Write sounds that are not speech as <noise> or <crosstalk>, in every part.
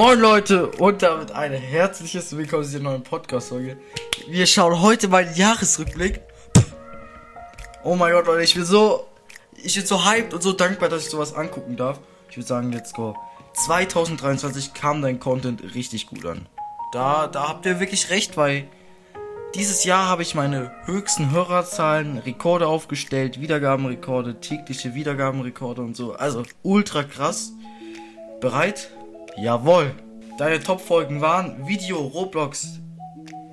Moin Leute und damit ein herzliches Willkommen zu dieser neuen Podcast-Folge. Wir schauen heute mal den Jahresrückblick. Oh mein Gott, Leute, ich bin so, ich bin so hyped und so dankbar, dass ich sowas angucken darf. Ich würde sagen, let's go. 2023 kam dein Content richtig gut an. Da, da habt ihr wirklich recht, weil dieses Jahr habe ich meine höchsten Hörerzahlen, Rekorde aufgestellt, Wiedergabenrekorde, tägliche Wiedergabenrekorde und so. Also ultra krass. Bereit? Jawohl. Deine Top-Folgen waren Video Roblox,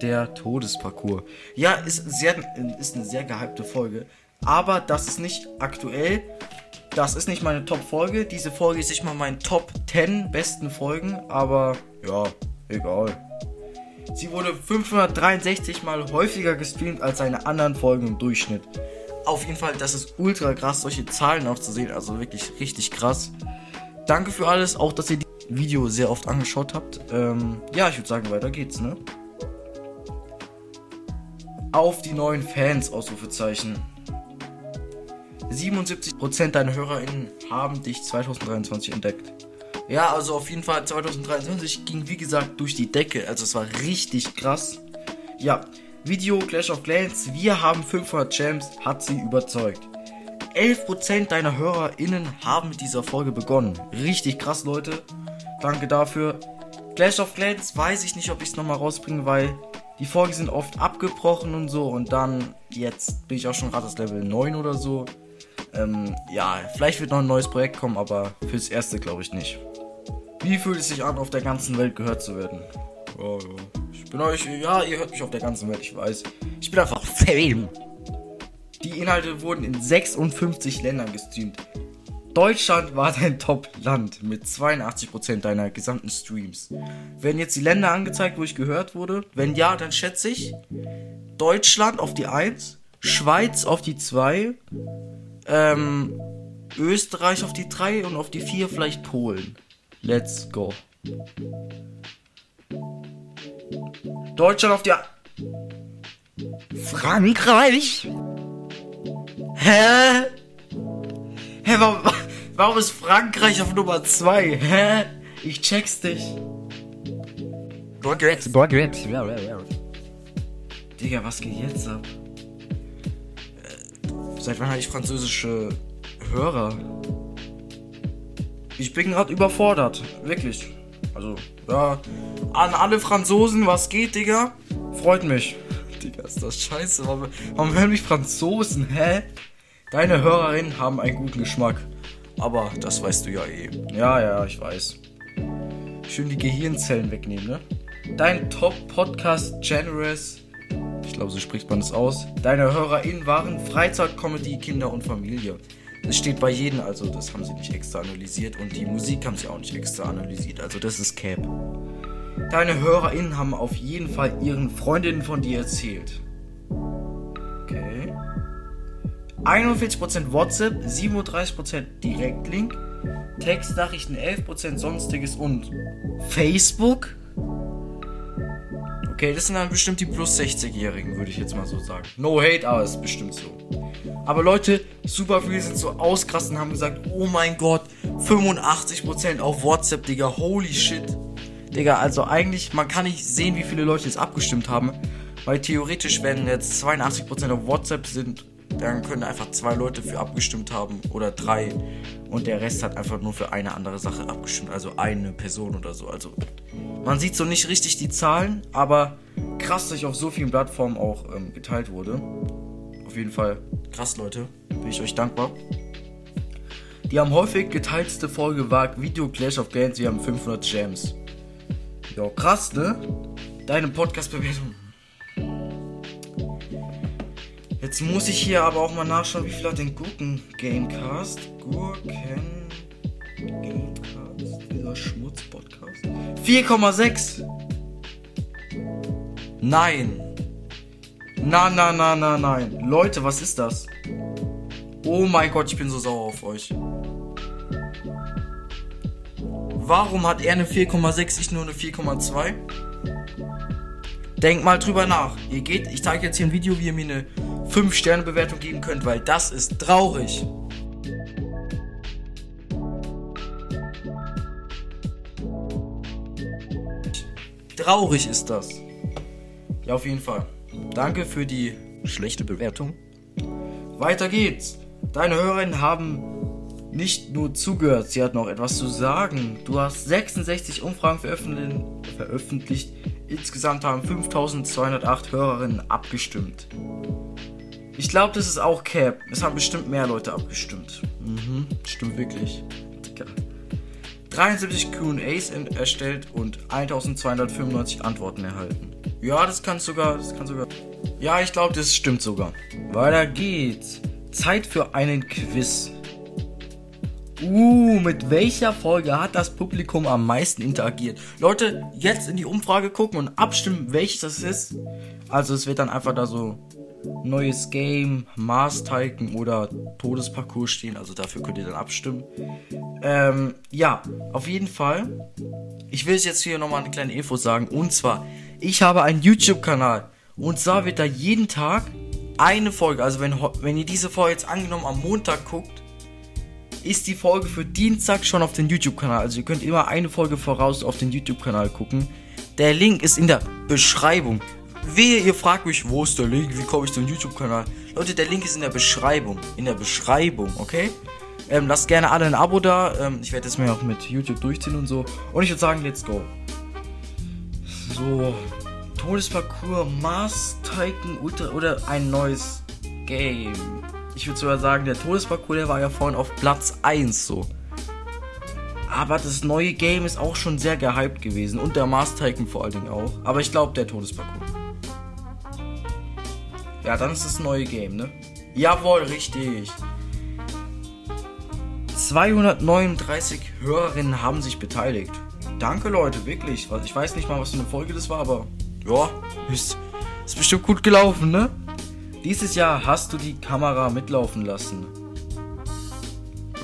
der Todesparcours. Ja, ist, sehr, ist eine sehr gehypte Folge. Aber das ist nicht aktuell. Das ist nicht meine Top-Folge. Diese Folge ist nicht mal mein Top 10 besten Folgen. Aber ja, egal. Sie wurde 563 mal häufiger gestreamt als seine anderen Folgen im Durchschnitt. Auf jeden Fall, das ist ultra krass, solche Zahlen auch zu sehen. Also wirklich richtig krass. Danke für alles, auch dass ihr das Video sehr oft angeschaut habt. Ähm, ja, ich würde sagen, weiter geht's, ne? Auf die neuen Fans, Ausrufezeichen. 77% deiner HörerInnen haben dich 2023 entdeckt. Ja, also auf jeden Fall 2023 ging wie gesagt durch die Decke. Also es war richtig krass. Ja, Video Clash of Clans, wir haben 500 Champs, hat sie überzeugt. 11% deiner HörerInnen haben mit dieser Folge begonnen. Richtig krass, Leute. Danke dafür. Clash of Clans weiß ich nicht, ob ich es nochmal rausbringe, weil die Folgen sind oft abgebrochen und so. Und dann, jetzt bin ich auch schon gerade das Level 9 oder so. Ähm, ja, vielleicht wird noch ein neues Projekt kommen, aber fürs erste glaube ich nicht. Wie fühlt es sich an, auf der ganzen Welt gehört zu werden? Oh, ja. Ich bin euch, ja, ihr hört mich auf der ganzen Welt, ich weiß. Ich bin einfach Fame. Die Inhalte wurden in 56 Ländern gestreamt. Deutschland war dein Top-Land mit 82% deiner gesamten Streams. Werden jetzt die Länder angezeigt, wo ich gehört wurde? Wenn ja, dann schätze ich Deutschland auf die 1, Schweiz auf die 2, ähm, Österreich auf die 3 und auf die 4 vielleicht Polen. Let's go. Deutschland auf die. A Frankreich? Hä? Hä, warum, warum ist Frankreich auf Nummer 2? Hä? Ich check's dich. Baguette, Baguette. Ja, ja, ja. Digga, was geht jetzt ab? Äh, Seit wann habe ich französische Hörer? Ich bin gerade überfordert. Wirklich. Also, ja. An alle Franzosen, was geht, Digga? Freut mich. <laughs> Digga, ist das scheiße. Warum, warum hören mich Franzosen? Hä? Deine Hörerinnen haben einen guten Geschmack. Aber das weißt du ja eh. Ja, ja, ich weiß. Schön die Gehirnzellen wegnehmen, ne? Dein Top-Podcast Generous. Ich glaube, so spricht man es aus. Deine HörerInnen waren Freizeit, Comedy, Kinder und Familie. Das steht bei jedem, also das haben sie nicht extra analysiert und die Musik haben sie auch nicht extra analysiert, also das ist Cap. Deine HörerInnen haben auf jeden Fall ihren Freundinnen von dir erzählt. 41% WhatsApp, 37% Direktlink, Textnachrichten 11% Sonstiges und Facebook. Okay, das sind dann bestimmt die plus 60-Jährigen, würde ich jetzt mal so sagen. No hate, aber es ist bestimmt so. Aber Leute, super viele sind so auskrassen und haben gesagt, oh mein Gott, 85% auf WhatsApp, Digga, holy shit. Digga, also eigentlich, man kann nicht sehen, wie viele Leute jetzt abgestimmt haben. Weil theoretisch, wenn jetzt 82% auf WhatsApp sind, dann können einfach zwei Leute für abgestimmt haben oder drei. Und der Rest hat einfach nur für eine andere Sache abgestimmt. Also eine Person oder so. Also man sieht so nicht richtig die Zahlen, aber krass, dass ich auf so vielen Plattformen auch ähm, geteilt wurde. Auf jeden Fall krass, Leute. Bin ich euch dankbar. Die am häufig geteilteste Folge war Video Clash of Clans. Wir haben 500 Gems. Ja, krass, ne? Deine Podcast-Bewertung. Jetzt muss ich hier aber auch mal nachschauen, wie viel hat den Gurken Gamecast? Gurken Gamecast, dieser Schmutz-Podcast. 4,6! Nein! Na, na, na, na, nein. Leute, was ist das? Oh mein Gott, ich bin so sauer auf euch. Warum hat er eine 4,6, ich nur eine 4,2? Denkt mal drüber nach. Ihr geht, ich zeige jetzt hier ein Video, wie ihr mir eine 5-Sterne-Bewertung geben könnt, weil das ist traurig. traurig ist das. Ja, auf jeden Fall. Danke für die schlechte Bewertung. Weiter geht's. Deine Hörerinnen haben nicht nur zugehört, sie hatten auch etwas zu sagen. Du hast 66 Umfragen veröffentlicht. Insgesamt haben 5208 Hörerinnen abgestimmt. Ich glaube, das ist auch Cap. Es haben bestimmt mehr Leute abgestimmt. Mhm, stimmt wirklich. 73 QAs erstellt und 1295 Antworten erhalten. Ja, das kann sogar, das kann sogar. Ja, ich glaube, das stimmt sogar. Weiter geht's. Zeit für einen Quiz. Uh, mit welcher Folge hat das Publikum am meisten interagiert? Leute, jetzt in die Umfrage gucken und abstimmen, welches das ist. Also es wird dann einfach da so neues Game, Mars Tycoon oder Todesparcours stehen. Also dafür könnt ihr dann abstimmen. Ähm, ja, auf jeden Fall. Ich will jetzt hier nochmal eine kleine Info sagen. Und zwar, ich habe einen YouTube-Kanal. Und zwar wird da jeden Tag eine Folge, also wenn, wenn ihr diese Folge jetzt angenommen am Montag guckt, ist die Folge für Dienstag schon auf den YouTube-Kanal. Also ihr könnt immer eine Folge voraus auf den YouTube-Kanal gucken. Der Link ist in der Beschreibung. Wehe, ihr fragt mich, wo ist der Link? Wie komme ich zum YouTube-Kanal? Leute, der Link ist in der Beschreibung. In der Beschreibung, okay? Ähm, lasst gerne alle ein Abo da. Ähm, ich werde das mir auch mit YouTube durchziehen und so. Und ich würde sagen, let's go. So. Todesparcours, Mars Titan Ultra oder ein neues Game. Ich würde sogar sagen, der Todesparcours, der war ja vorhin auf Platz 1 so. Aber das neue Game ist auch schon sehr gehypt gewesen. Und der Mars Titan vor allen Dingen auch. Aber ich glaube, der Todesparcours. Ja, dann ist das neue Game, ne? Jawohl, richtig. 239 Hörerinnen haben sich beteiligt. Danke, Leute, wirklich. Ich weiß nicht mal, was für eine Folge das war, aber ja, ist, ist bestimmt gut gelaufen, ne? Dieses Jahr hast du die Kamera mitlaufen lassen.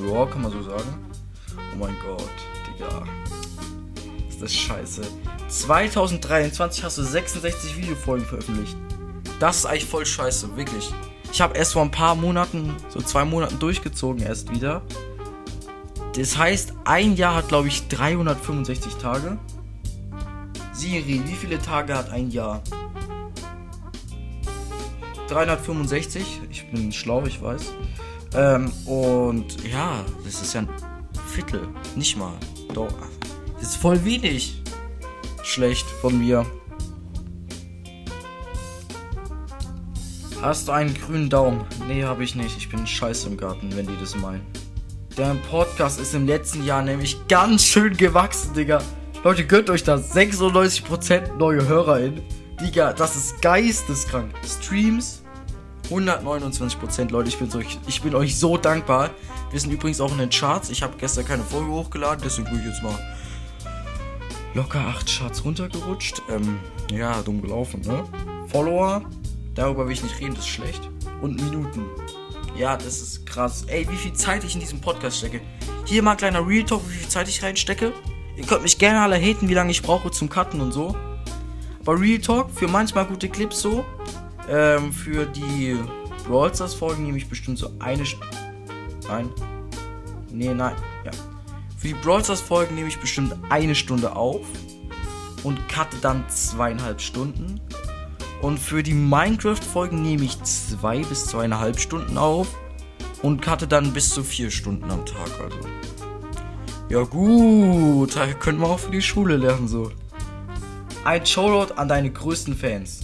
Ja, kann man so sagen. Oh mein Gott, Digga. Ist das scheiße. 2023 hast du 66 Videofolgen veröffentlicht. Das ist eigentlich voll scheiße, wirklich. Ich habe erst vor ein paar Monaten, so zwei Monaten durchgezogen erst wieder. Das heißt, ein Jahr hat, glaube ich, 365 Tage. Siri, wie viele Tage hat ein Jahr? 365. Ich bin schlau, ich weiß. Ähm, und ja, das ist ja ein Viertel. Nicht mal. Doch. Das ist voll wenig. Schlecht von mir. Hast du einen grünen Daumen? Nee, habe ich nicht. Ich bin scheiße im Garten, wenn die das meinen. Der Podcast ist im letzten Jahr nämlich ganz schön gewachsen, Digga. Leute, gönnt euch das. 96% neue HörerInnen. Digga, das ist geisteskrank. Streams 129%, Leute. Ich bin, so, ich bin euch so dankbar. Wir sind übrigens auch in den Charts. Ich habe gestern keine Folge hochgeladen, deswegen bin ich jetzt mal locker 8 Charts runtergerutscht. Ähm, ja, dumm gelaufen, ne? Follower Darüber will ich nicht reden, das ist schlecht. Und Minuten. Ja, das ist krass. Ey, wie viel Zeit ich in diesem Podcast stecke. Hier mal ein kleiner Real Talk, wie viel Zeit ich reinstecke. Ihr könnt mich gerne alle haten, wie lange ich brauche zum Cutten und so. Aber Real Talk, für manchmal gute Clips so. Ähm, für die Brawl Folgen nehme ich bestimmt so eine Stunde. Nein. Nee, nein. Ja. Für die Brawl Folgen nehme ich bestimmt eine Stunde auf. Und cutte dann zweieinhalb Stunden. Und für die Minecraft-Folgen nehme ich zwei bis zweieinhalb Stunden auf und cutte dann bis zu vier Stunden am Tag. Also. Ja gut, da können wir auch für die Schule lernen so. Ein Shoutout an deine größten Fans.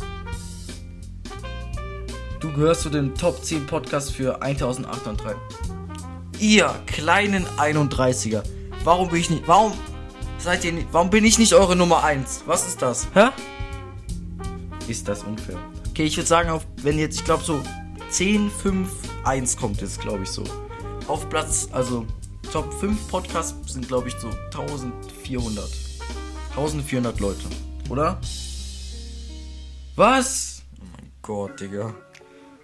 Du gehörst zu den Top 10 Podcasts für 1803. Ihr kleinen 31er. Warum bin ich nicht. Warum seid ihr nicht. Warum bin ich nicht eure Nummer 1? Was ist das? Hä? Ist das unfair. Okay, ich würde sagen, auf, wenn jetzt, ich glaube, so 10, 5, 1 kommt jetzt, glaube ich, so. Auf Platz, also Top 5 Podcasts sind, glaube ich, so 1400. 1400 Leute, oder? Was? Oh mein Gott, Digga.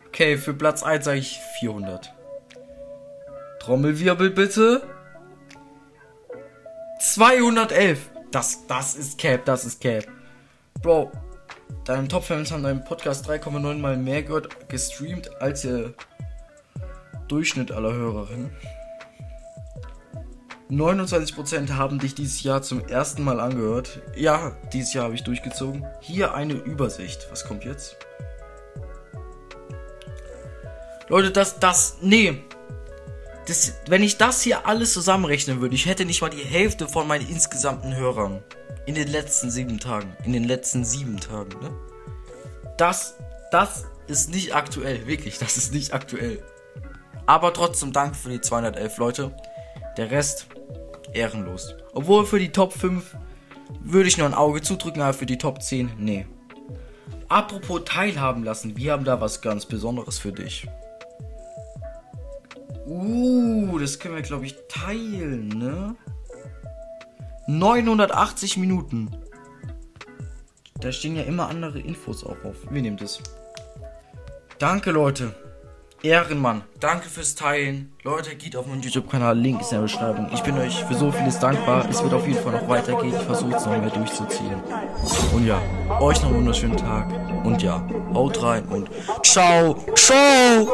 Okay, für Platz 1 sage ich 400. Trommelwirbel bitte. 211. Das, das ist Cap, das ist Cap. Bro, Deine Top-Fans haben deinen Podcast 3,9 mal mehr gehört, gestreamt als der Durchschnitt aller Hörerinnen. 29% haben dich dieses Jahr zum ersten Mal angehört. Ja, dieses Jahr habe ich durchgezogen. Hier eine Übersicht. Was kommt jetzt? Leute, das, das, nee. Das, wenn ich das hier alles zusammenrechnen würde, ich hätte nicht mal die Hälfte von meinen insgesamten Hörern. In den letzten sieben Tagen. In den letzten sieben Tagen, ne? Das, das ist nicht aktuell. Wirklich, das ist nicht aktuell. Aber trotzdem Dank für die 211 Leute. Der Rest ehrenlos. Obwohl für die Top 5 würde ich nur ein Auge zudrücken, aber für die Top 10, nee. Apropos teilhaben lassen, wir haben da was ganz Besonderes für dich. Uh, das können wir, glaube ich, teilen, ne? 980 Minuten. Da stehen ja immer andere Infos auch auf. Wir nehmen das. Danke, Leute. Ehrenmann. Danke fürs Teilen. Leute, geht auf meinen YouTube-Kanal. Link ist in der Beschreibung. Ich bin euch für so vieles dankbar. Es wird auf jeden Fall noch weitergehen. Ich versuche es noch mehr durchzuziehen. Und ja, euch noch einen wunderschönen Tag. Und ja, haut rein und ciao, ciao.